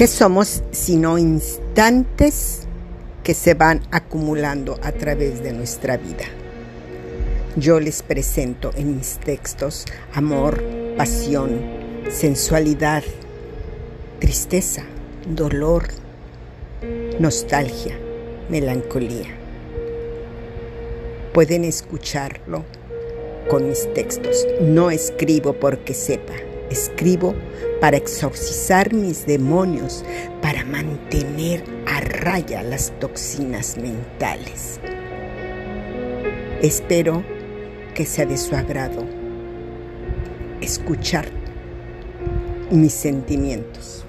¿Qué somos sino instantes que se van acumulando a través de nuestra vida? Yo les presento en mis textos amor, pasión, sensualidad, tristeza, dolor, nostalgia, melancolía. Pueden escucharlo con mis textos. No escribo porque sepa, escribo para exorcizar mis demonios, para mantener a raya las toxinas mentales. Espero que sea de su agrado escuchar mis sentimientos.